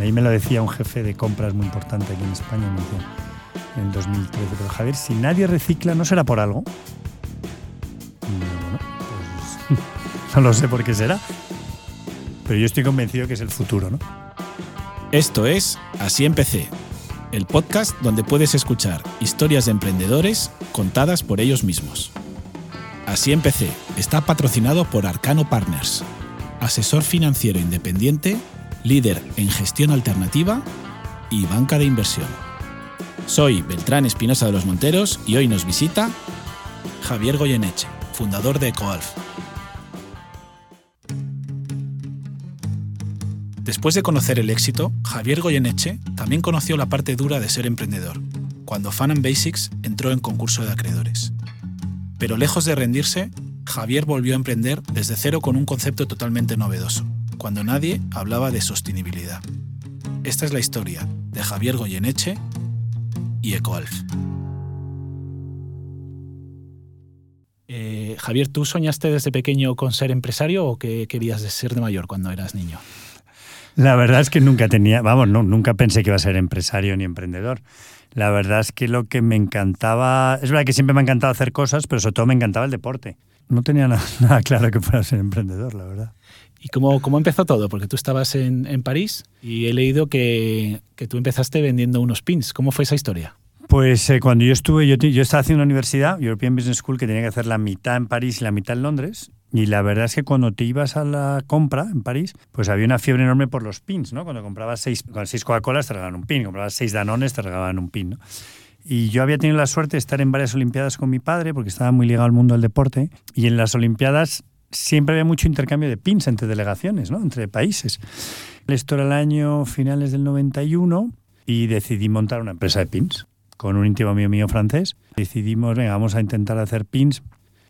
Ahí me lo decía un jefe de compras muy importante aquí en España, en el 2013. Pero Javier, si nadie recicla, ¿no será por algo? Pues no lo sé por qué será. Pero yo estoy convencido que es el futuro, ¿no? Esto es Así empecé, el podcast donde puedes escuchar historias de emprendedores contadas por ellos mismos. Así empecé está patrocinado por Arcano Partners, asesor financiero independiente, líder en gestión alternativa y banca de inversión. Soy Beltrán Espinosa de los Monteros y hoy nos visita Javier Goyeneche, fundador de EcoAlf. Después de conocer el éxito, Javier Goyeneche también conoció la parte dura de ser emprendedor, cuando Fun and Basics entró en concurso de acreedores. Pero lejos de rendirse, Javier volvió a emprender desde cero con un concepto totalmente novedoso, cuando nadie hablaba de sostenibilidad. Esta es la historia de Javier Goyeneche y EcoAlf. Eh, Javier, ¿tú soñaste desde pequeño con ser empresario o qué querías ser de mayor cuando eras niño? La verdad es que nunca tenía, vamos, no, nunca pensé que iba a ser empresario ni emprendedor. La verdad es que lo que me encantaba, es verdad que siempre me ha encantado hacer cosas, pero sobre todo me encantaba el deporte. No tenía nada, claro que fuera ser emprendedor, la verdad. ¿Y cómo, cómo empezó todo? Porque tú estabas en, en París y he leído que, que, tú empezaste vendiendo unos pins. ¿Cómo fue esa historia? Pues eh, cuando yo estuve, yo, yo estaba haciendo una universidad, European Business School, que tenía que hacer la mitad en París y la mitad en Londres. Y la verdad es que cuando te ibas a la compra en París, pues había una fiebre enorme por los pins, ¿no? Cuando comprabas seis, con seis Coca-Colas te regalaban un pin, comprabas seis Danones te regalaban un pin. Y yo había tenido la suerte de estar en varias Olimpiadas con mi padre, porque estaba muy ligado al mundo del deporte, y en las Olimpiadas siempre había mucho intercambio de pins entre delegaciones, ¿no? Entre países. Esto era el año finales del 91 y decidí montar una empresa de pins con un íntimo mío mío francés. Decidimos, venga, vamos a intentar hacer pins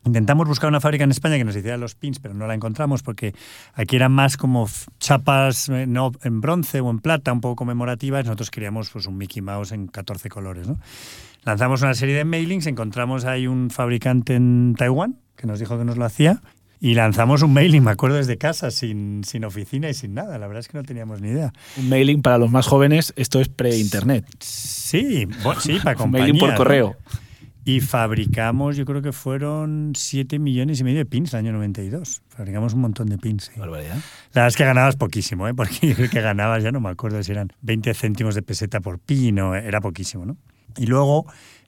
Intentamos buscar una fábrica en España que nos hiciera los pins, pero no la encontramos porque aquí eran más como chapas eh, no en bronce o en plata, un poco conmemorativas. Nosotros queríamos pues, un Mickey Mouse en 14 colores. ¿no? Lanzamos una serie de mailings, encontramos ahí un fabricante en Taiwán que nos dijo que nos lo hacía y lanzamos un mailing, me acuerdo, desde casa, sin, sin oficina y sin nada. La verdad es que no teníamos ni idea. Un mailing para los más jóvenes, esto es pre-internet. Sí, bueno, sí, para compañías. un mailing por correo. ¿no? Y fabricamos, yo creo que fueron 7 millones y medio de pins el año 92. Fabricamos un montón de pins. Barbaridad. La verdad es que ganabas poquísimo, ¿eh? porque yo creo que ganabas, ya no me acuerdo si eran 20 céntimos de peseta por pin o era poquísimo. ¿no? Y luego,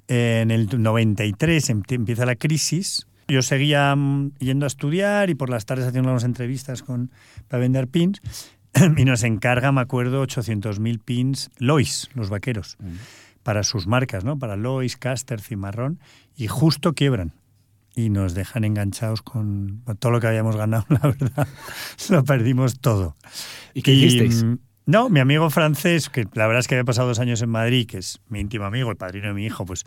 en el 93 empieza la crisis. Yo seguía yendo a estudiar y por las tardes haciendo unas entrevistas con, para vender pins. Y nos encarga, me acuerdo, 800.000 pins Lois, los vaqueros. Mm para sus marcas, ¿no? Para Lois, Caster, Cimarrón, y justo quiebran. Y nos dejan enganchados con todo lo que habíamos ganado, la verdad. lo perdimos todo. ¿Y qué hicisteis? No, mi amigo francés, que la verdad es que había pasado dos años en Madrid, que es mi íntimo amigo, el padrino de mi hijo, pues,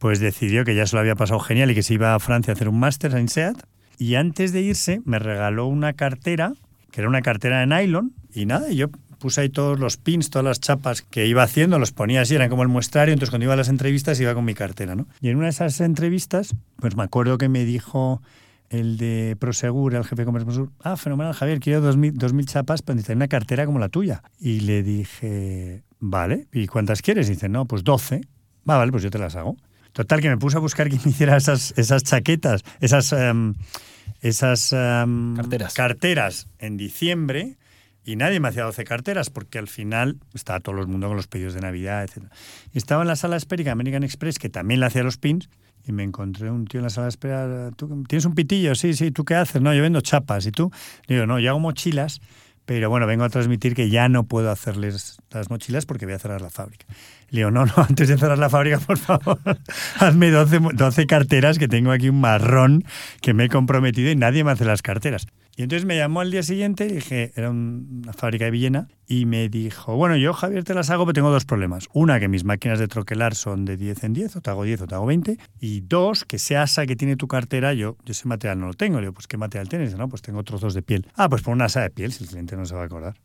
pues decidió que ya se lo había pasado genial y que se iba a Francia a hacer un máster en SEAT. Y antes de irse me regaló una cartera, que era una cartera de nylon, y nada, yo puse ahí todos los pins, todas las chapas que iba haciendo, los ponía así, eran como el muestrario, entonces cuando iba a las entrevistas iba con mi cartera, ¿no? Y en una de esas entrevistas, pues me acuerdo que me dijo el de Prosegur, el jefe de comercio Prosegur, ah, fenomenal, Javier, quiero dos mil, dos mil chapas para necesitar una cartera como la tuya. Y le dije, vale, ¿y cuántas quieres? Y dice, no, pues 12. Va, vale, pues yo te las hago. Total, que me puse a buscar quién me hiciera esas, esas chaquetas, esas, um, esas um, carteras. carteras en diciembre y nadie me hacía 12 carteras porque al final estaba todo el mundo con los pedidos de Navidad, etc. Y estaba en la sala de espera American Express, que también le hacía los pins, y me encontré un tío en la sala de espera. ¿Tú tienes un pitillo? Sí, sí. ¿Tú qué haces? No, yo vendo chapas. ¿Y tú? Digo, no, yo hago mochilas, pero bueno, vengo a transmitir que ya no puedo hacerles las mochilas porque voy a cerrar la fábrica. Le digo, no, no, antes de cerrar la fábrica, por favor, hazme 12, 12 carteras, que tengo aquí un marrón que me he comprometido y nadie me hace las carteras. Y entonces me llamó al día siguiente, dije, era una fábrica de Villena, y me dijo, bueno, yo Javier te las hago, pero tengo dos problemas. Una, que mis máquinas de troquelar son de 10 en 10, o te hago 10 o te hago 20. Y dos, que ese asa que tiene tu cartera, yo, yo ese material no lo tengo. Le digo, pues ¿qué material tienes? No, pues tengo trozos de piel. Ah, pues por un asa de piel, si el cliente no se va a acordar.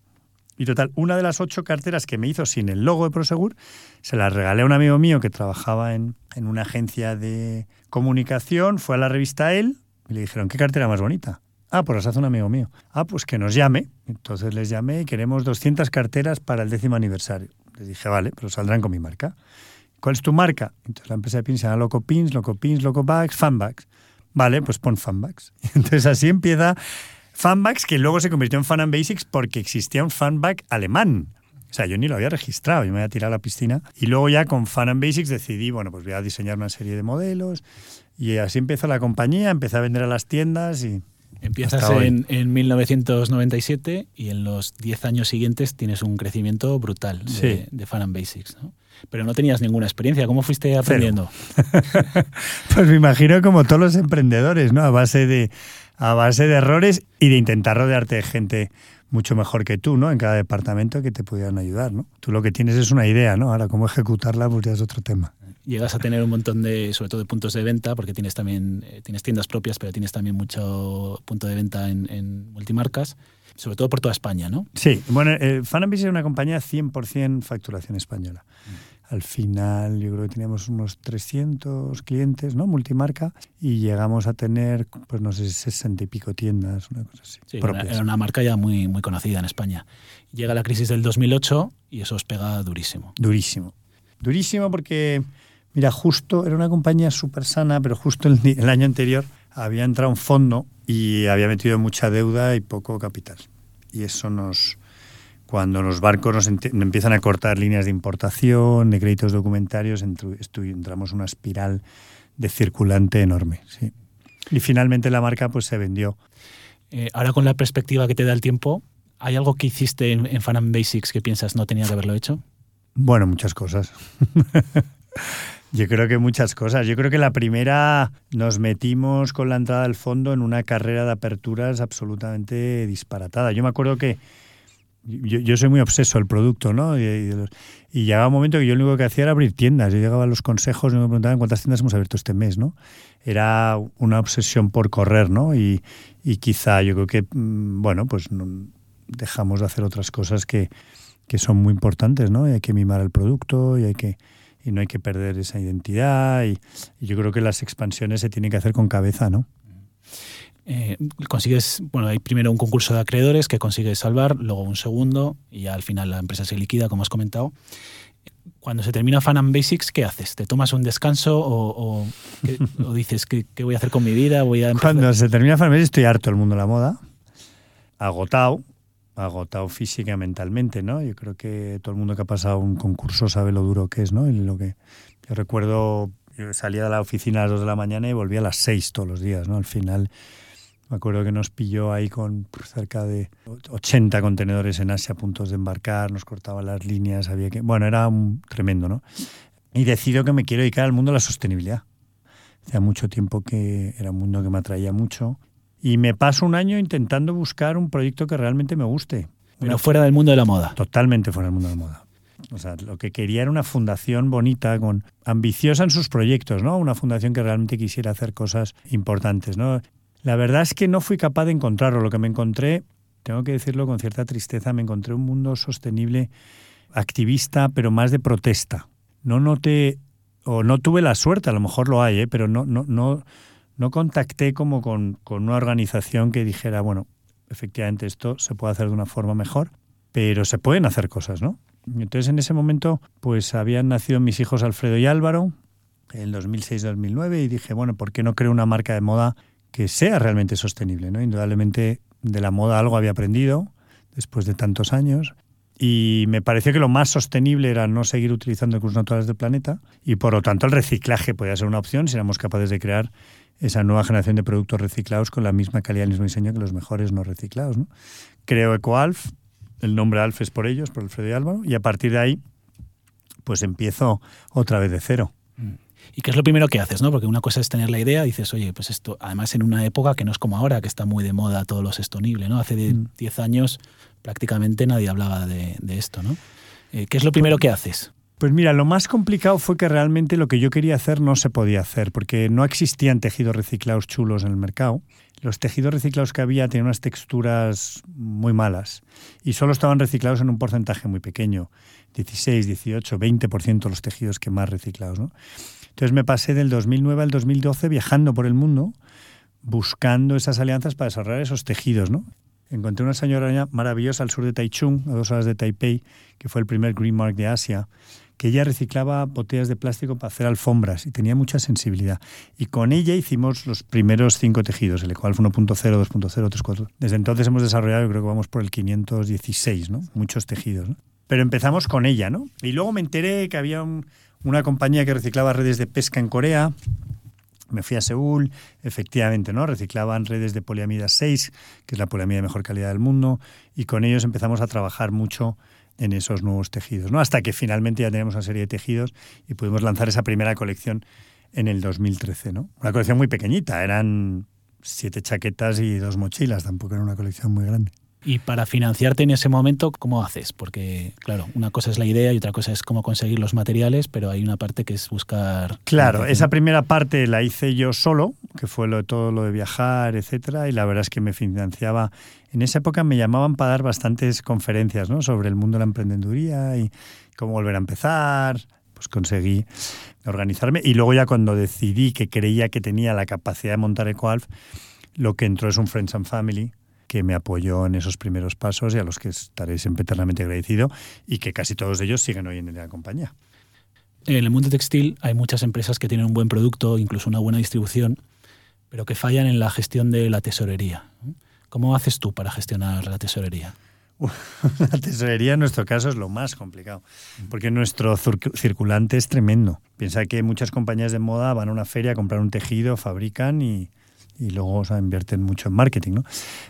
Y total, una de las ocho carteras que me hizo sin el logo de Prosegur, se las regalé a un amigo mío que trabajaba en, en una agencia de comunicación, fue a la revista él y le dijeron, ¿qué cartera más bonita? Ah, pues las hace un amigo mío. Ah, pues que nos llame. Entonces les llamé y queremos 200 carteras para el décimo aniversario. Les dije, vale, pero saldrán con mi marca. ¿Cuál es tu marca? Entonces la empresa de pins se llama Loco Pins, Loco Pins, Loco Bags, Fanbags. Vale, pues pon Fanbags. Entonces así empieza Fanbags, que luego se convirtió en Fan and Basics porque existía un Fanbag alemán. O sea, yo ni lo había registrado, yo me había tirado a la piscina. Y luego ya con Fan and Basics decidí, bueno, pues voy a diseñar una serie de modelos. Y así empezó la compañía, empecé a vender a las tiendas y... Empiezas en, en, 1997 y en los 10 años siguientes tienes un crecimiento brutal de, de Fan and Basics. ¿no? Pero no tenías ninguna experiencia. ¿Cómo fuiste aprendiendo? pues me imagino como todos los emprendedores, ¿no? A base de, a base de errores y de intentar rodearte de gente mucho mejor que tú, ¿no? En cada departamento que te pudieran ayudar, ¿no? Tú lo que tienes es una idea, ¿no? Ahora cómo ejecutarla pues ya es otro tema llegas a tener un montón de, sobre todo de puntos de venta, porque tienes también eh, tienes tiendas propias, pero tienes también mucho punto de venta en, multimarcas, sobre todo por toda España, ¿no? Sí, bueno, eh, Fanambis es una compañía 100% facturación española. Mm. Al final yo creo que teníamos unos 300 clientes, ¿no? Multimarca, y llegamos a tener, pues no sé, 60 y pico tiendas, una cosa así. Sí, era una marca ya muy, muy conocida en España. Llega la crisis del 2008 y eso os pega durísimo. Durísimo. Durísimo porque Mira, justo era una compañía súper sana, pero justo el, año anterior había entrado un fondo y había metido mucha deuda y poco capital. Y eso nos, cuando los barcos nos empiezan a cortar líneas de importación, de créditos documentarios, entramos en una espiral de circulante enorme. Sí. Y finalmente la marca pues se vendió. Eh, ahora con la perspectiva que te da el tiempo, ¿hay algo que hiciste en, en Fan Basics que piensas no tenía que haberlo hecho? Bueno, muchas cosas. Yo creo que muchas cosas. Yo creo que la primera nos metimos con la entrada del fondo en una carrera de aperturas absolutamente disparatada. Yo me acuerdo que yo, soy muy obseso del producto, ¿no? Y, llegaba un momento que yo lo único que hacía era abrir tiendas. Yo llegaba a los consejos y me preguntaban cuántas tiendas hemos abierto este mes, ¿no? Era una obsesión por correr, ¿no? Y, quizá yo creo que, mm, bueno, pues dejamos de hacer otras cosas que, que son muy importantes, ¿no? Y hay que mimar el producto y hay que y no hay que perder esa identidad y, yo creo que las expansiones se tienen que hacer con cabeza, ¿no? Eh, consigues, bueno, hay primero un concurso de acreedores que consigues salvar, luego un segundo y ya al final la empresa se liquida, como has comentado. Cuando se termina Fan and Basics, ¿qué haces? ¿Te tomas un descanso o, dices ¿qué, voy a hacer con mi vida? Voy a Cuando se termina Fan and Basics estoy harto del mundo de la moda, agotado, agotado física mentalmente, ¿no? Yo creo que todo el mundo que ha pasado un concurso sabe lo duro que es, ¿no? Y lo que yo recuerdo, yo salía de la oficina a las 2 de la mañana y volvía a las 6 todos los días, ¿no? Al final me acuerdo que nos pilló ahí con cerca de 80 contenedores en Asia, puntos de embarcar, nos cortaban las líneas, había que... Bueno, era un, tremendo, ¿no? Y decido que me quiero dedicar al mundo de la sostenibilidad. Hacía mucho tiempo que era un mundo que me atraía mucho y me paso un año intentando buscar un proyecto que realmente me guste. Pero fuera del mundo de la moda. Totalmente fuera del mundo de la moda. O sea, lo que quería era una fundación bonita, con ambiciosa en sus proyectos, ¿no? Una fundación que realmente quisiera hacer cosas importantes, ¿no? La verdad es que no fui capaz de encontrarlo. Lo que me encontré, tengo que decirlo con cierta tristeza, me encontré un mundo sostenible, activista, pero más de protesta. No noté, o no tuve la suerte, a lo mejor lo hay, ¿eh? pero no, no, no, no contacté como con, una organización que dijera, bueno, efectivamente esto se puede hacer de una forma mejor, pero se pueden hacer cosas, ¿no? Entonces en ese momento pues habían nacido mis hijos Alfredo y Álvaro en 2006-2009 y dije, bueno, ¿por qué no creo una marca de moda que sea realmente sostenible? ¿no? Indudablemente de la moda algo había aprendido después de tantos años y me pareció que lo más sostenible era no seguir utilizando recursos naturales del planeta y por lo tanto el reciclaje podía ser una opción si éramos capaces de crear esa nueva generación de productos reciclados con la misma calidad y el mismo diseño que los mejores no reciclados. ¿no? Creo EcoAlf, el nombre Alf es por ellos, por Alfredo y Álvaro, y a partir de ahí, pues empiezo otra vez de cero. Mm. ¿Y qué es lo primero que haces? ¿no? Porque una cosa es tener la idea, dices, oye, pues esto, además en una época que no es como ahora, que está muy de moda todo lo sostenible, ¿no? Hace 10 mm. años prácticamente nadie hablaba de, esto, ¿no? Eh, ¿Qué es lo primero que haces? Pues mira, lo más complicado fue que realmente lo que yo quería hacer no se podía hacer, porque no existían tejidos reciclados chulos en el mercado. Los tejidos reciclados que había tenían unas texturas muy malas y solo estaban reciclados en un porcentaje muy pequeño, 16, 18, 20% los tejidos que más reciclados. ¿no? Entonces me pasé del 2009 al 2012 viajando por el mundo, buscando esas alianzas para desarrollar esos tejidos. Encontré una señora maravillosa al sur de Taichung, a dos horas de Taipei, que fue el primer Green Mark de Asia, que ella reciclaba botellas de plástico para hacer alfombras y tenía mucha sensibilidad. Y con ella hicimos los primeros cinco tejidos, el Ecoalf 1.0, 2.0, 3.4. Desde entonces hemos desarrollado, creo que vamos por el 516, ¿no? Muchos tejidos. Pero empezamos con ella, ¿no? Y luego me enteré que había una compañía que reciclaba redes de pesca en Corea, me fui a Seúl, efectivamente, ¿no? Reciclaban redes de poliamida 6, que es la poliamida de mejor calidad del mundo, y con ellos empezamos a trabajar mucho en esos nuevos tejidos, ¿no? Hasta que finalmente ya tenemos una serie de tejidos y pudimos lanzar esa primera colección en el 2013, ¿no? Una colección muy pequeñita, eran siete chaquetas y dos mochilas, tampoco era una colección muy grande. Y para financiarte en ese momento, ¿cómo haces? Porque, claro, una cosa es la idea y otra cosa es cómo conseguir los materiales, pero hay una parte que es buscar. Claro, esa primera parte la hice yo solo, que fue lo de todo lo de viajar, etcétera, y la verdad es que me financiaba. En esa época me llamaban para dar bastantes conferencias ¿no? sobre el mundo de la emprendeduría y cómo volver a empezar. Pues conseguí organizarme. Y luego ya cuando decidí que creía que tenía la capacidad de montar EcoAlf, lo que entró es un Friends and Family, que me apoyó en esos primeros pasos y a los que estaré siempre eternamente agradecido y que casi todos ellos siguen hoy en la compañía. En el mundo textil hay muchas empresas que tienen un buen producto, incluso una buena distribución, pero que fallan en la gestión de la tesorería. ¿Cómo haces tú para gestionar la tesorería? La tesorería en nuestro caso es lo más complicado, porque nuestro circulante es tremendo. Piensa que muchas compañías de moda van a una feria a comprar un tejido, fabrican y, y luego invierten mucho en marketing. ¿no?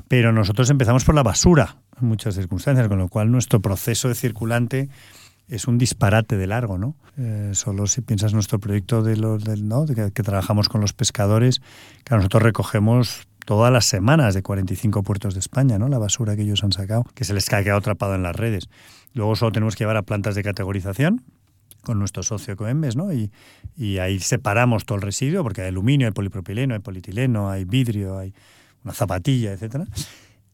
Pero nosotros empezamos por la basura en muchas circunstancias, con lo cual nuestro proceso de circulante es un disparate de largo, ¿no? Eh, solo si piensas nuestro proyecto de los del, ¿no? que, trabajamos con los pescadores, que nosotros recogemos todas las semanas de 45 puertos de España, ¿no? La basura que ellos han sacado, que se les ha quedado atrapado en las redes. Luego solo tenemos que llevar a plantas de categorización, con nuestro socio Coembes, ¿no? Y, y, ahí separamos todo el residuo, porque hay aluminio, hay polipropileno, hay polietileno, hay vidrio, hay una zapatilla, etcétera.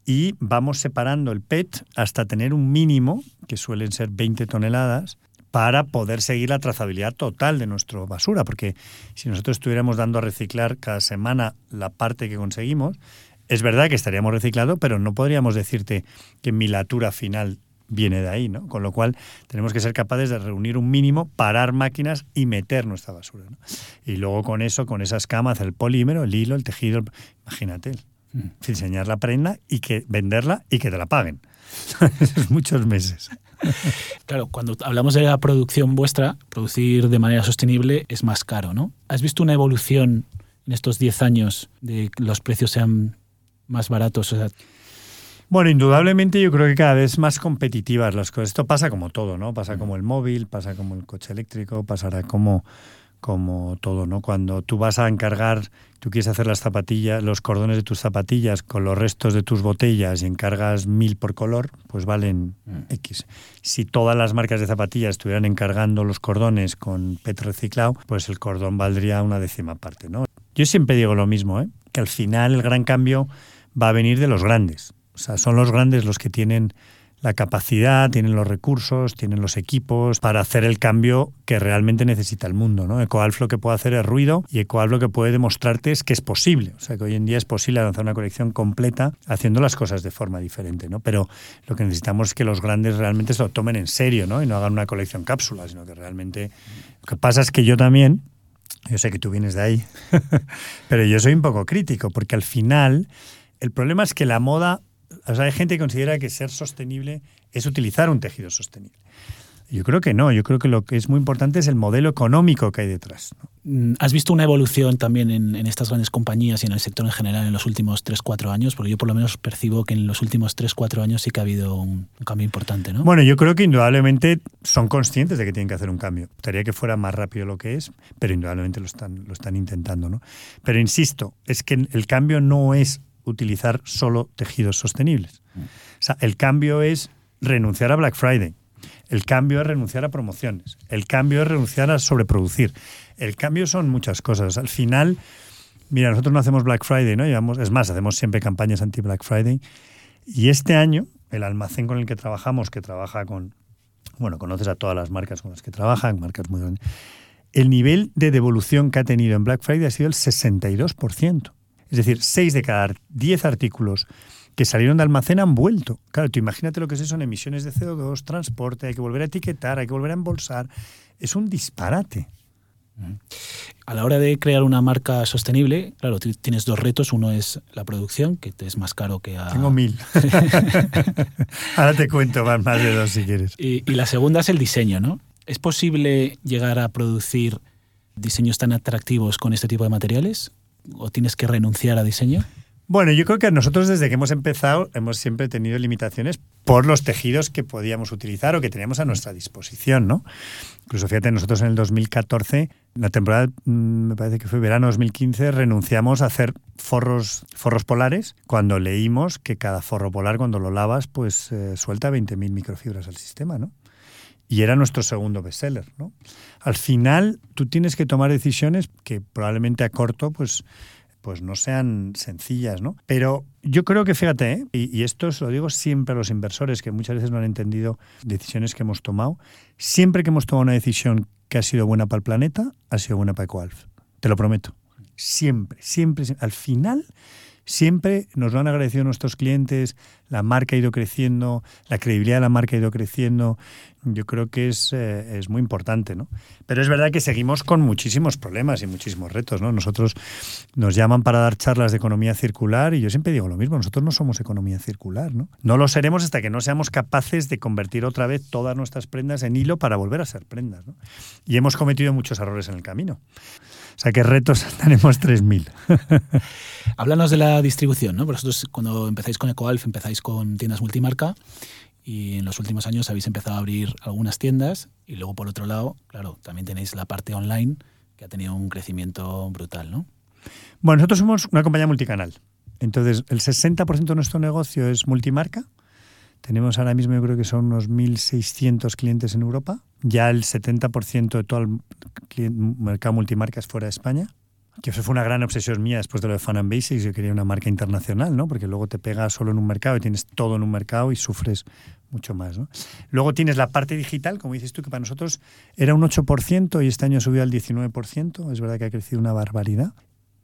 Y vamos separando el PET hasta tener un mínimo, que suelen ser 20 toneladas, para poder seguir la trazabilidad total de nuestra basura, porque si nosotros estuviéramos dando a reciclar cada semana la parte que conseguimos, es verdad que estaríamos reciclando, pero no podríamos decirte que mi latura final viene de ahí, ¿no? Con lo cual tenemos que ser capaces de reunir un mínimo, parar máquinas y meter nuestra basura. ¿no? Y luego con eso, con esas camas, el polímero, el hilo, el tejido, imagínate, mm. diseñar la prenda y que venderla y que te la paguen. Muchos meses. Claro, cuando hablamos de la producción vuestra, producir de manera sostenible es más caro, ¿no? ¿Has visto una evolución en estos 10 años de que los precios sean más baratos? Bueno, indudablemente yo creo que cada vez más competitivas las cosas. Esto pasa como todo, ¿no? Pasa como el móvil, pasa como el coche eléctrico, pasará como, como todo, ¿no? Cuando tú vas a encargar, tú quieres hacer las zapatillas, los cordones de tus zapatillas con los restos de tus botellas y encargas mil por color, pues valen mm. X. Si todas las marcas de zapatillas estuvieran encargando los cordones con PET reciclado, pues el cordón valdría una décima parte, ¿no? Yo siempre digo lo mismo, ¿eh? Que al final el gran cambio va a venir de los grandes o sea, son los grandes los que tienen la capacidad, tienen los recursos, tienen los equipos para hacer el cambio que realmente necesita el mundo. ¿no? EcoAlf lo que puede hacer es ruido y EcoAlf lo que puede demostrarte es que es posible. O sea, que hoy en día es posible lanzar una colección completa haciendo las cosas de forma diferente. ¿no? Pero lo que necesitamos es que los grandes realmente se lo tomen en serio ¿no? y no hagan una colección cápsula, sino que realmente... Lo que pasa es que yo también, yo sé que tú vienes de ahí, pero yo soy un poco crítico porque al final el problema es que la moda hay gente que considera que ser sostenible es utilizar un tejido sostenible. Yo creo que no, yo creo que lo que es muy importante es el modelo económico que hay detrás. Mm, ¿Has visto una evolución también en, estas grandes compañías y en el sector en general en los últimos 3-4 años? Porque yo por lo menos percibo que en los últimos 3-4 años sí que ha habido un, cambio importante, ¿no? Bueno, yo creo que indudablemente son conscientes de que tienen que hacer un cambio. Gustaría que fuera más rápido lo que es, pero indudablemente lo están, lo están intentando, ¿no? Pero insisto, es que el cambio no es utilizar solo tejidos sostenibles. O sea, el cambio es renunciar a Black Friday. El cambio es renunciar a promociones. El cambio es renunciar a sobreproducir. El cambio son muchas cosas. Al final, mira, nosotros no hacemos Black Friday, ¿no? Llevamos, es más, hacemos siempre campañas anti-Black Friday. Y este año, el almacén con el que trabajamos, que trabaja con, bueno, conoces a todas las marcas con las que trabajan, marcas muy grandes, el nivel de devolución que ha tenido en Black Friday ha sido el 62%. Es decir, 6 de cada 10 artículos que salieron de almacén han vuelto. Claro, tú imagínate lo que es eso en emisiones de CO2, transporte, hay que volver a etiquetar, hay que volver a embolsar. Es un disparate. A la hora de crear una marca sostenible, claro, tienes dos retos. Uno es la producción, que te es más caro que a... Tengo mil. Ahora te cuento más, de dos si quieres. Y, y la segunda es el diseño, ¿no? ¿Es posible llegar a producir diseños tan atractivos con este tipo de materiales? ¿O tienes que renunciar a diseño? Bueno, yo creo que nosotros desde que hemos empezado hemos siempre tenido limitaciones por los tejidos que podíamos utilizar o que teníamos a nuestra disposición, ¿no? Incluso fíjate, nosotros en el 2014, la temporada, mm, me parece que fue verano 2015, renunciamos a hacer forros, forros polares cuando leímos que cada forro polar cuando lo lavas pues eh, suelta 20.000 microfibras al sistema, ¿no? Y era nuestro segundo bestseller, ¿no? Al final tú tienes que tomar decisiones que probablemente a corto pues pues no sean sencillas, ¿no? Pero yo creo que, fíjate, ¿eh? y, esto os lo digo siempre a los inversores que muchas veces no han entendido decisiones que hemos tomado, siempre que hemos tomado una decisión que ha sido buena para el planeta, ha sido buena para EcoAlf. Te lo prometo. Siempre, siempre, siempre. Al final, siempre nos lo han agradecido nuestros clientes, la marca ha ido creciendo, la credibilidad de la marca ha ido creciendo. Yo creo que es, eh, es muy importante, ¿no? Pero es verdad que seguimos con muchísimos problemas y muchísimos retos, ¿no? Nosotros nos llaman para dar charlas de economía circular y yo siempre digo lo mismo, nosotros no somos economía circular, ¿no? No lo seremos hasta que no seamos capaces de convertir otra vez todas nuestras prendas en hilo para volver a ser prendas, ¿no? Y hemos cometido muchos errores en el camino. O sea, que retos tenemos 3.000. Háblanos de la distribución, ¿no? Vosotros cuando empezáis con EcoAlf empezáis con tiendas multimarca y en los últimos años habéis empezado a abrir algunas tiendas y luego por otro lado, claro, también tenéis la parte online que ha tenido un crecimiento brutal, ¿no? Bueno, nosotros somos una compañía multicanal. Entonces, el 60% de nuestro negocio es multimarca. Tenemos ahora mismo, yo creo que son unos 1.600 clientes en Europa. Ya el 70% de todo el mercado multimarca es fuera de España que eso fue una gran obsesión mía después de lo de Fan and Basics. Yo quería una marca internacional, ¿no? Porque luego te pegas solo en un mercado y tienes todo en un mercado y sufres mucho más, ¿no? Luego tienes la parte digital, como dices tú, que para nosotros era un 8% y este año ha subido al 19%. Es verdad que ha crecido una barbaridad.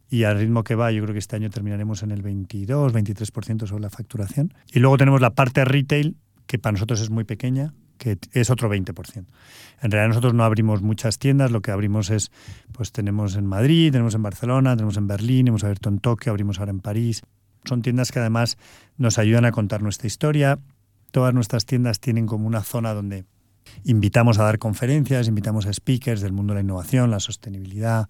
Y al ritmo que va, yo creo que este año terminaremos en el 22, 23% sobre la facturación. Y luego tenemos la parte retail, que para nosotros es muy pequeña, que es otro 20%. En realidad nosotros no abrimos muchas tiendas, lo que abrimos es, pues tenemos en Madrid, tenemos en Barcelona, tenemos en Berlín, hemos abierto en Tokio, abrimos ahora en París. Son tiendas que además nos ayudan a contar nuestra historia. Todas nuestras tiendas tienen como una zona donde invitamos a dar conferencias, invitamos a speakers del mundo de la innovación, la sostenibilidad,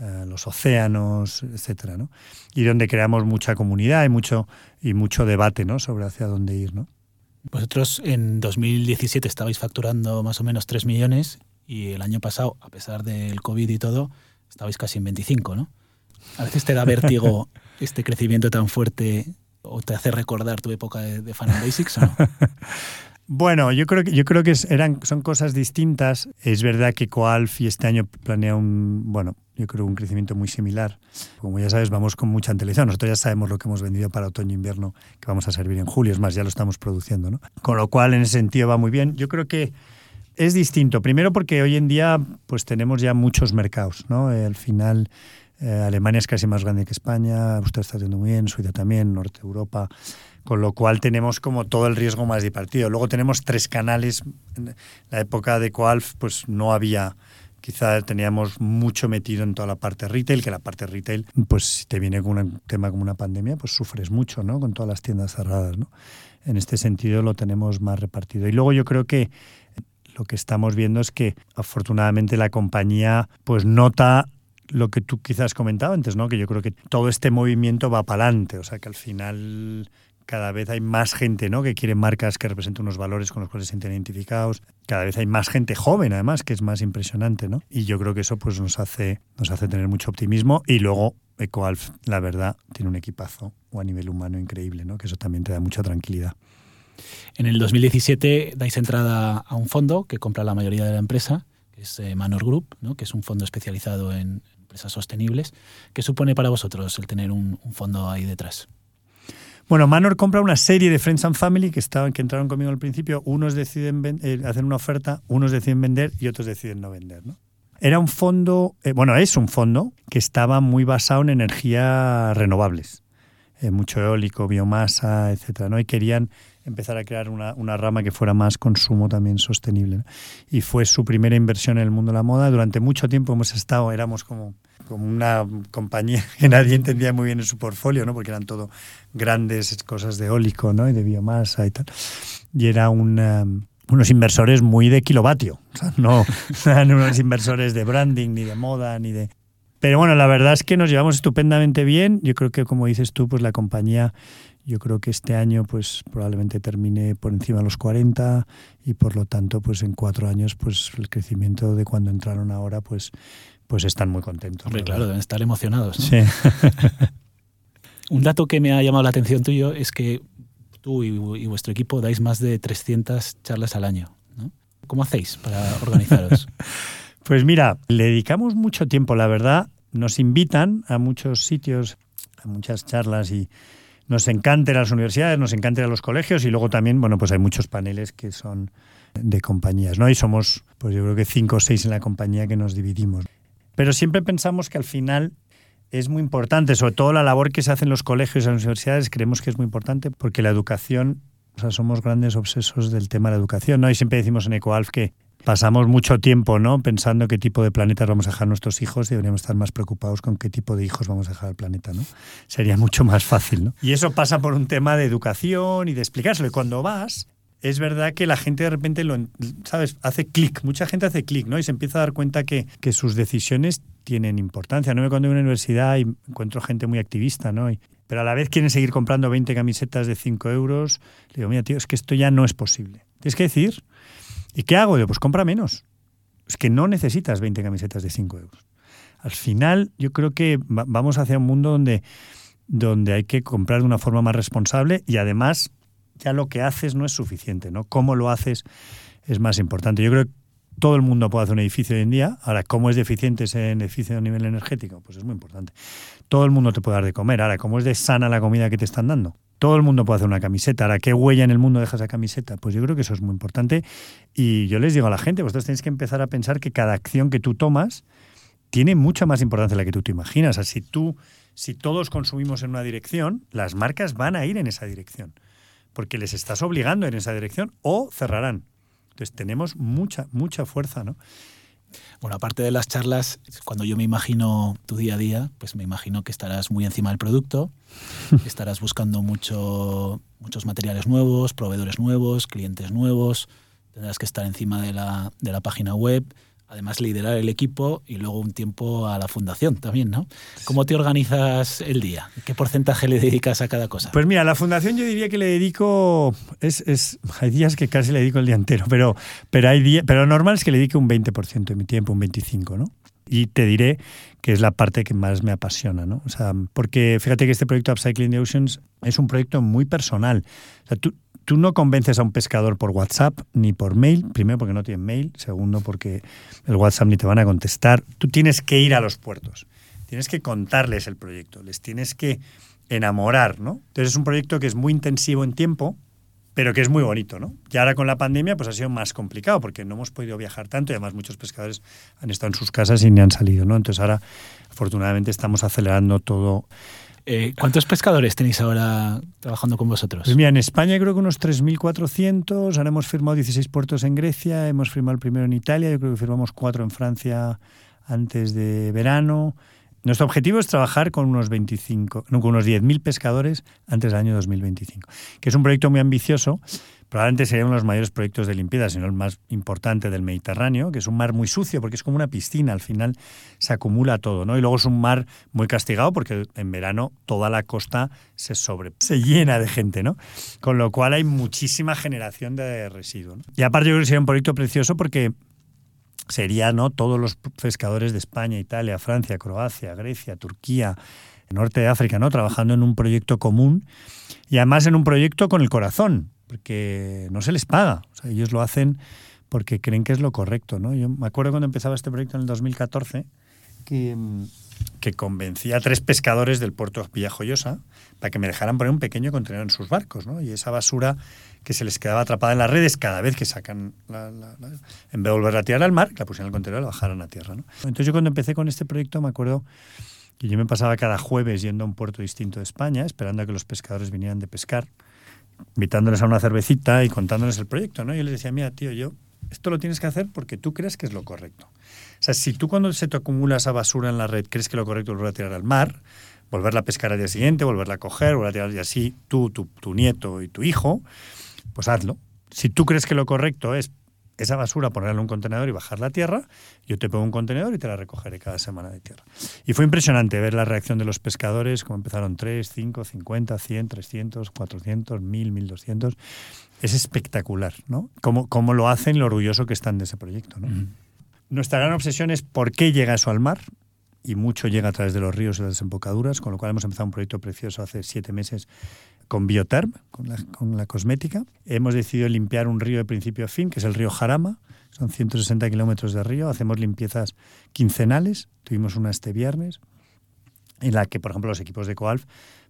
eh, los océanos, etcétera, ¿no? Y donde creamos mucha comunidad y mucho, y mucho debate ¿no? sobre hacia dónde ir. ¿no? Vosotros en 2017 estabais facturando más o menos 3 millones y el año pasado, a pesar del COVID y todo, estabais casi en 25, ¿no? A veces te da vértigo este crecimiento tan fuerte o te hace recordar tu época de, de Fan Basics o no? Bueno, yo creo que yo creo que eran son cosas distintas. Es verdad que Coalf y este año planea un bueno, yo creo un crecimiento muy similar. Como ya sabes, vamos con mucha antelación. Nosotros ya sabemos lo que hemos vendido para otoño e invierno que vamos a servir en julio, es más, ya lo estamos produciendo, ¿no? Con lo cual en ese sentido va muy bien. Yo creo que es distinto. Primero porque hoy en día pues tenemos ya muchos mercados, ¿no? al final eh, Alemania es casi más grande que España, Austria está haciendo muy bien, Suiza también, Norte Europa, con lo cual tenemos como todo el riesgo más partido. Luego tenemos tres canales. En la época de Coalf pues no había, quizá teníamos mucho metido en toda la parte retail, que la parte retail, pues si te viene con un tema como una pandemia, pues sufres mucho, ¿no? Con todas las tiendas cerradas, ¿no? En este sentido lo tenemos más repartido. Y luego yo creo que lo que estamos viendo es que afortunadamente la compañía pues nota lo que tú quizás comentaba antes, ¿no? Que yo creo que todo este movimiento va para adelante, o sea que al final cada vez hay más gente ¿no? que quiere marcas que representen unos valores con los cuales se sienten identificados. Cada vez hay más gente joven, además, que es más impresionante. ¿no? Y yo creo que eso pues, nos, hace, nos hace tener mucho optimismo. Y luego EcoAlf, la verdad, tiene un equipazo o a nivel humano increíble, ¿no? que eso también te da mucha tranquilidad. En el 2017 dais entrada a un fondo que compra la mayoría de la empresa, que es eh, Manor Group, ¿no? que es un fondo especializado en empresas sostenibles. ¿Qué supone para vosotros el tener un, fondo ahí detrás? Bueno, Manor compra una serie de Friends and Family que, estaban, que entraron conmigo al principio. Unos deciden eh, hacer una oferta, unos deciden vender y otros deciden no vender. ¿no? Era un fondo, eh, bueno, es un fondo que estaba muy basado en energías renovables, eh, mucho eólico, biomasa, etcétera, ¿no? Y querían empezar a crear una, una rama que fuera más consumo también sostenible. Y fue su primera inversión en el mundo de la moda. Durante mucho tiempo hemos estado, éramos como, como una compañía que nadie entendía muy bien en su portfolio, ¿no? porque eran todo grandes cosas de eólico ¿no? y de biomasa y tal. Y era un unos inversores muy de kilovatio, o sea, no eran unos inversores de branding, ni de moda, ni de... Pero bueno, la verdad es que nos llevamos estupendamente bien. Yo creo que, como dices tú, pues la compañía yo creo que este año pues probablemente termine por encima de los 40 y por lo tanto pues en cuatro años pues el crecimiento de cuando entraron ahora pues pues están muy contentos. Hombre, claro, deben estar emocionados. Sí. Un dato que me ha llamado la atención tuyo es que tú y, vuestro equipo dais más de 300 charlas al año. ¿no? ¿Cómo hacéis para organizaros? pues mira, le dedicamos mucho tiempo, la verdad. Nos invitan a muchos sitios, a muchas charlas y nos encanta a las universidades, nos encanta a los colegios y luego también, bueno, pues hay muchos paneles que son de compañías, ¿no? Y somos, pues yo creo que cinco o seis en la compañía que nos dividimos. Pero siempre pensamos que al final es muy importante, sobre todo la labor que se hace en los colegios y en las universidades, creemos que es muy importante porque la educación, o sea, somos grandes obsesos del tema de la educación, ¿no? Y siempre decimos en EcoAlf que pasamos mucho tiempo ¿no? pensando qué tipo de planetas vamos a dejar nuestros hijos y deberíamos estar más preocupados con qué tipo de hijos vamos a dejar al planeta. ¿no? Sería mucho más fácil. ¿no? Y eso pasa por un tema de educación y de explicárselo. Y cuando vas, es verdad que la gente de repente lo, ¿sabes? hace clic, mucha gente hace clic, ¿no? Y se empieza a dar cuenta que, que sus decisiones tienen importancia. No me cuando en una universidad y encuentro gente muy activista, ¿no? Pero a la vez quieren seguir comprando 20 camisetas de 5 euros. Le digo, mira, tío, es que esto ya no es posible. Tienes que decir ¿Y qué hago? pues compra menos. Es que no necesitas 20 camisetas de 5 euros. Al final, yo creo que vamos hacia un mundo donde, donde hay que comprar de una forma más responsable y además ya lo que haces no es suficiente, ¿no? Cómo lo haces es más importante. Yo creo que todo el mundo puede hacer un edificio hoy en día. Ahora, ¿cómo es deficiente ese edificio a nivel energético? Pues es muy importante. Todo el mundo te puede dar de comer. Ahora, ¿cómo es de sana la comida que te están dando? Todo el mundo puede hacer una camiseta. Ahora, ¿qué huella en el mundo deja esa camiseta? Pues yo creo que eso es muy importante. Y yo les digo a la gente, vosotros tenéis que empezar a pensar que cada acción que tú tomas tiene mucha más importancia de la que tú te imaginas. O sea, si tú, si todos consumimos en una dirección, las marcas van a ir en esa dirección. Porque les estás obligando en esa dirección o cerrarán. Entonces tenemos mucha, mucha fuerza, ¿no? Bueno, aparte de las charlas, cuando yo me imagino tu día a día, pues me imagino que estarás muy encima del producto, estarás buscando mucho, muchos materiales nuevos, proveedores nuevos, clientes nuevos, tendrás que estar encima de la, de la página web, además liderar el equipo y luego un tiempo a la fundación también, ¿no? ¿Cómo te organizas el día? ¿Qué porcentaje le dedicas a cada cosa? Pues mira, a la fundación yo diría que le dedico, es, es, hay días que casi le dedico el día entero, pero, pero, hay día, pero normal es que le dedique un 20% de mi tiempo, un 25%, ¿no? Y te diré que es la parte que más me apasiona, ¿no? O sea, porque fíjate que este proyecto Upcycling the Oceans es un proyecto muy personal. O sea, tú, tú no convences a un pescador por WhatsApp ni por mail, primero porque no tienen mail, segundo porque el WhatsApp ni te van a contestar. Tú tienes que ir a los puertos, tienes que contarles el proyecto, les tienes que enamorar, ¿no? Entonces es un proyecto que es muy intensivo en tiempo, pero que es muy bonito, ¿no? Y ahora con la pandemia pues ha sido más complicado porque no hemos podido viajar tanto y además muchos pescadores han estado en sus casas y ni han salido, ¿no? Entonces ahora afortunadamente estamos acelerando todo eh, ¿Cuántos pescadores tenéis ahora trabajando con vosotros? Pues mira, en España creo que unos 3.400. Ahora hemos firmado 16 puertos en Grecia, hemos firmado el primero en Italia, yo creo que firmamos cuatro en Francia antes de verano. Nuestro objetivo es trabajar con unos 25, no, con unos 10.000 pescadores antes del año 2025, que es un proyecto muy ambicioso probablemente sería uno de los mayores proyectos de limpieza, sino el más importante del Mediterráneo, que es un mar muy sucio porque es como una piscina, al final se acumula todo, ¿no? Y luego es un mar muy castigado porque en verano toda la costa se sobre se llena de gente, ¿no? Con lo cual hay muchísima generación de residuos. Y aparte yo creo que sería un proyecto precioso porque sería, ¿no? Todos los pescadores de España, Italia, Francia, Croacia, Grecia, Turquía, norte de África, ¿no? Trabajando en un proyecto común y además en un proyecto con el corazón, porque no se les paga. Ellos lo hacen porque creen que es lo correcto. ¿no? Yo me acuerdo cuando empezaba este proyecto en el 2014 que, que convencí a tres pescadores del puerto de Villajoyosa para que me dejaran poner un pequeño contenedor en sus barcos, ¿no? Y esa basura que se les quedaba atrapada en las redes cada vez que sacan, la, en vez de volverla a tirar al mar, la pusieron el contenedor y la bajaron a tierra, ¿no? Entonces yo cuando empecé con este proyecto me acuerdo que yo me pasaba cada jueves yendo a un puerto distinto de España, esperando a que los pescadores vinieran de pescar, invitándoles a una cervecita y contándoles el proyecto, ¿no? Yo les decía, mira, tío, yo esto lo tienes que hacer porque tú crees que es lo correcto. O sea, si tú cuando se te acumula esa basura en la red crees que lo correcto es volver a tirar al mar, volverla a pescar al día siguiente, volverla a coger, volverla a tirar y así tú, tu, tu nieto y tu hijo, pues hazlo. Si tú crees que lo correcto es esa basura ponerla en un contenedor y bajarla a tierra, yo te pongo un contenedor y te la recogeré cada semana de tierra. Y fue impresionante ver la reacción de los pescadores, cómo empezaron 3, 5, 50, 100, 300, 400, 1000, 1200. Es espectacular, ¿no? Cómo, cómo lo hacen, lo orgulloso que están de ese proyecto, ¿no? Nuestra gran obsesión es por qué llega eso al mar, y mucho llega a través de los ríos y las desembocaduras, con lo cual hemos empezado un proyecto precioso hace siete meses con Bioterm, con la, cosmética. Hemos decidido limpiar un río de principio a fin, que es el río Jarama. Son 160 kilómetros de río. Hacemos limpiezas quincenales. Tuvimos una este viernes, en la que, por ejemplo, los equipos de Coalf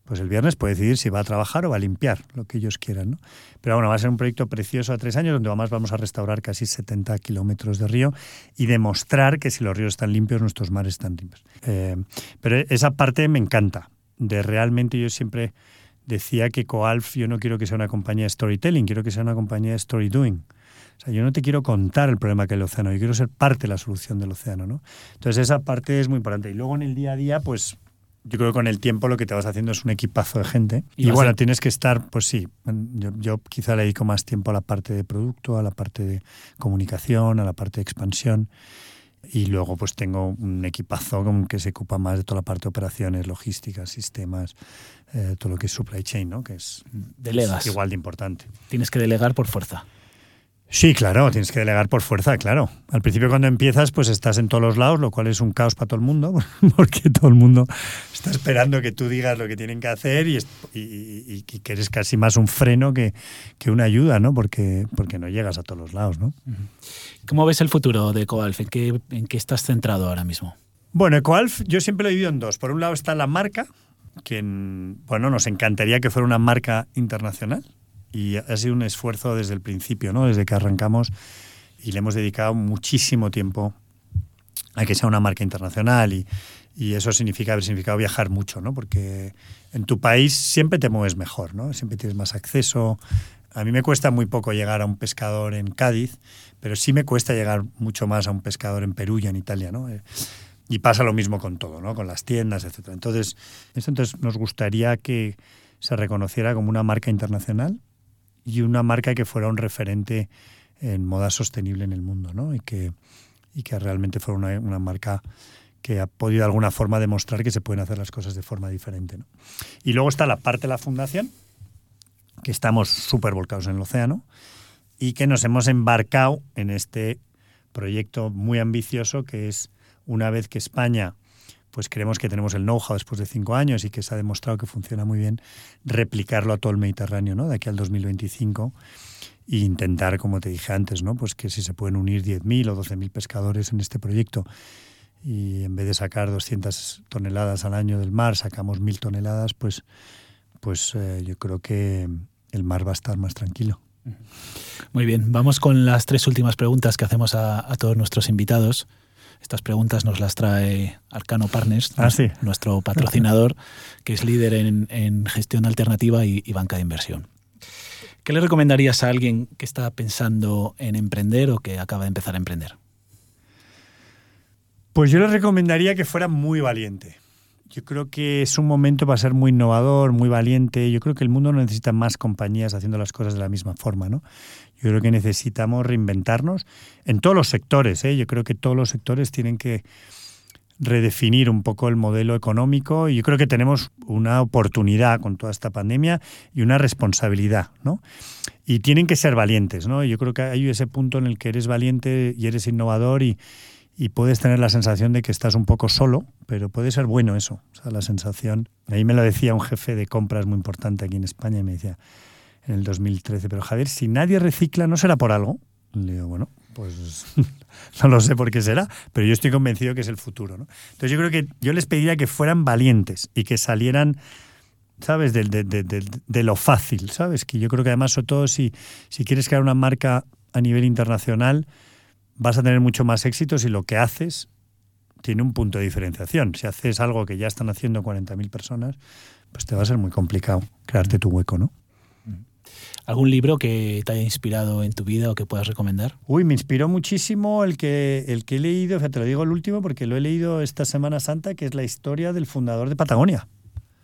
pues el viernes puede decidir si va a trabajar o va a limpiar, lo que ellos quieran. ¿no? Pero bueno, va a ser un proyecto precioso a tres años, donde además vamos a restaurar casi 70 kilómetros de río y demostrar que si los ríos están limpios, nuestros mares están limpios. Eh, pero esa parte me encanta, de realmente yo siempre decía que Coalf yo no quiero que sea una compañía de storytelling, quiero que sea una compañía de story doing. O sea, yo no te quiero contar el problema que hay el océano, yo quiero ser parte de la solución del océano, ¿no? Entonces esa parte es muy importante. Y luego en el día a día, pues yo creo que con el tiempo lo que te vas haciendo es un equipazo de gente. Y, bueno, tienes que estar, pues sí, yo, yo, quizá le dedico más tiempo a la parte de producto, a la parte de comunicación, a la parte de expansión. Y luego pues tengo un equipazo que se ocupa más de toda la parte de operaciones, logísticas, sistemas, eh, todo lo que es supply chain, ¿no? que es, Delegas. es igual de importante. Tienes que delegar por fuerza. Sí, claro, tienes que delegar por fuerza, claro. Al principio cuando empiezas, pues estás en todos los lados, lo cual es un caos para todo el mundo, porque todo el mundo está esperando que tú digas lo que tienen que hacer y, y, que eres casi más un freno que, que, una ayuda, ¿no? Porque, porque no llegas a todos los lados, ¿no? ¿Cómo ves el futuro de Coalf? ¿En qué, en qué estás centrado ahora mismo? Bueno, Coalf yo siempre lo he dividido en dos. Por un lado está la marca, que bueno, nos encantaría que fuera una marca internacional, y ha sido un esfuerzo desde el principio, ¿no? desde que arrancamos y le hemos dedicado muchísimo tiempo a que sea una marca internacional y, y eso significa haber significado viajar mucho, ¿no? porque en tu país siempre te mueves mejor, ¿no? siempre tienes más acceso. A mí me cuesta muy poco llegar a un pescador en Cádiz, pero sí me cuesta llegar mucho más a un pescador en Perú y en Italia. ¿no? Eh, y pasa lo mismo con todo, ¿no? con las tiendas, etc. Entonces, entonces nos gustaría que se reconociera como una marca internacional y una marca que fuera un referente en moda sostenible en el mundo, ¿no? Y que, y que realmente fuera una, marca que ha podido de alguna forma demostrar que se pueden hacer las cosas de forma diferente. ¿no? Y luego está la parte de la fundación, que estamos súper volcados en el océano y que nos hemos embarcado en este proyecto muy ambicioso que es una vez que España pues creemos que tenemos el know-how después de cinco años y que se ha demostrado que funciona muy bien, replicarlo a todo el Mediterráneo, ¿no? De aquí al 2025 e intentar, como te dije antes, ¿no? Pues que si se pueden unir 10.000 o 12.000 pescadores en este proyecto y en vez de sacar 200 toneladas al año del mar, sacamos 1.000 toneladas, pues, pues eh, yo creo que el mar va a estar más tranquilo. Muy bien, vamos con las tres últimas preguntas que hacemos a, a todos nuestros invitados. Estas preguntas nos las trae Arcano Partners, ah, nuestro patrocinador, que es líder en, gestión alternativa y, banca de inversión. ¿Qué le recomendarías a alguien que está pensando en emprender o que acaba de empezar a emprender? Pues yo le recomendaría que fuera muy valiente. Yo creo que es un momento para ser muy innovador, muy valiente. Yo creo que el mundo no necesita más compañías haciendo las cosas de la misma forma, ¿no? Yo creo que necesitamos reinventarnos en todos los sectores. ¿eh? Yo creo que todos los sectores tienen que redefinir un poco el modelo económico y yo creo que tenemos una oportunidad con toda esta pandemia y una responsabilidad, ¿no? Y tienen que ser valientes, ¿no? Yo creo que hay ese punto en el que eres valiente y eres innovador y, y puedes tener la sensación de que estás un poco solo, pero puede ser bueno eso, o sea, la sensación. Ahí me lo decía un jefe de compras muy importante aquí en España y me decía, en el 2013. Pero Javier, si nadie recicla, ¿no será por algo? Le digo, bueno, pues no lo sé por qué será, pero yo estoy convencido que es el futuro. Entonces yo creo que yo les pediría que fueran valientes y que salieran, ¿sabes?, de, de, de, de lo fácil, ¿sabes? Que yo creo que además, sobre todo si, si quieres crear una marca a nivel internacional, vas a tener mucho más éxito si lo que haces tiene un punto de diferenciación. Si haces algo que ya están haciendo 40.000 personas, pues te va a ser muy complicado crearte tu hueco, ¿no? ¿Algún libro que te haya inspirado en tu vida o que puedas recomendar? Uy, me inspiró muchísimo el que, el que he leído, te lo digo el último porque lo he leído esta Semana Santa, que es la historia del fundador de Patagonia.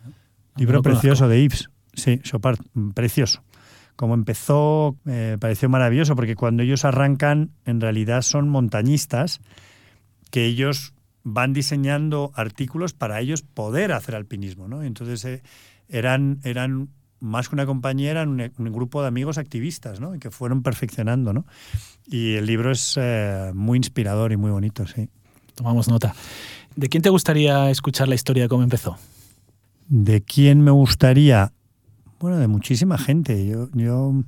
Ah, libro precioso de Yves. Sí, Chopard, mm, precioso. Como empezó, me pareció maravilloso, porque cuando ellos arrancan, en realidad son montañistas, que ellos van diseñando artículos para ellos poder hacer alpinismo. ¿no? Entonces eh, eran, eran más que una compañía, eran un, grupo de amigos activistas, ¿no? Y que fueron perfeccionando, ¿no? Y el libro es eh, muy inspirador y muy bonito, sí. Tomamos nota. ¿De quién te gustaría escuchar la historia de cómo empezó? ¿De quién me gustaría? Bueno, de muchísima gente. Yo, yo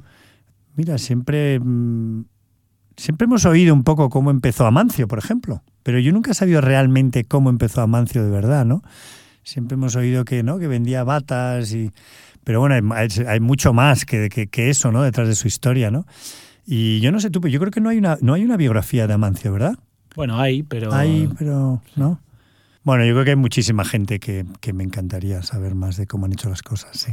mira, siempre, mm, siempre hemos oído un poco cómo empezó Amancio, por ejemplo, pero yo nunca he sabido realmente cómo empezó Amancio de verdad, ¿no? Siempre hemos oído que, ¿no? que vendía batas y pero bueno, hay, mucho más que, que, eso, ¿no? Detrás de su historia, ¿no? Y yo no sé tú, pero yo creo que no hay una, no hay una biografía de Amancio, ¿verdad? Bueno, hay, pero... Hay, pero no. Bueno, yo creo que hay muchísima gente que, que, me encantaría saber más de cómo han hecho las cosas, sí.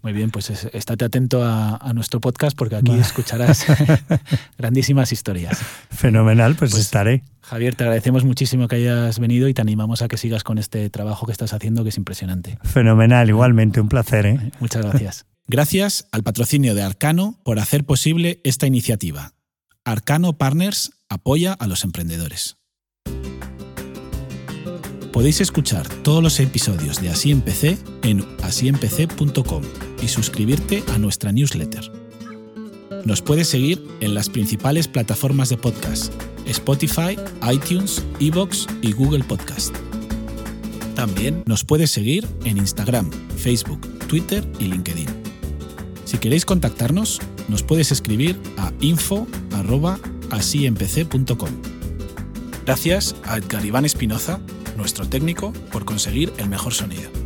Muy bien, pues estate atento a, nuestro podcast porque aquí escucharás grandísimas historias. Fenomenal, pues, pues, estaré. Javier, te agradecemos muchísimo que hayas venido y te animamos a que sigas con este trabajo que estás haciendo, que es impresionante. Fenomenal, igualmente, un placer. ¿eh? Muchas gracias. Gracias al patrocinio de Arcano por hacer posible esta iniciativa. Arcano Partners apoya a los emprendedores. Podéis escuchar todos los episodios de Así Empecé en asiempecé.com y suscribirte a nuestra newsletter. Nos puedes seguir en las principales plataformas de podcast, Spotify, iTunes, Evox y Google Podcast. También nos puedes seguir en Instagram, Facebook, Twitter y LinkedIn. Si queréis contactarnos, nos puedes escribir a info.asiempc.com. Gracias a Edgar Iván Espinoza nuestro técnico, por conseguir el mejor sonido.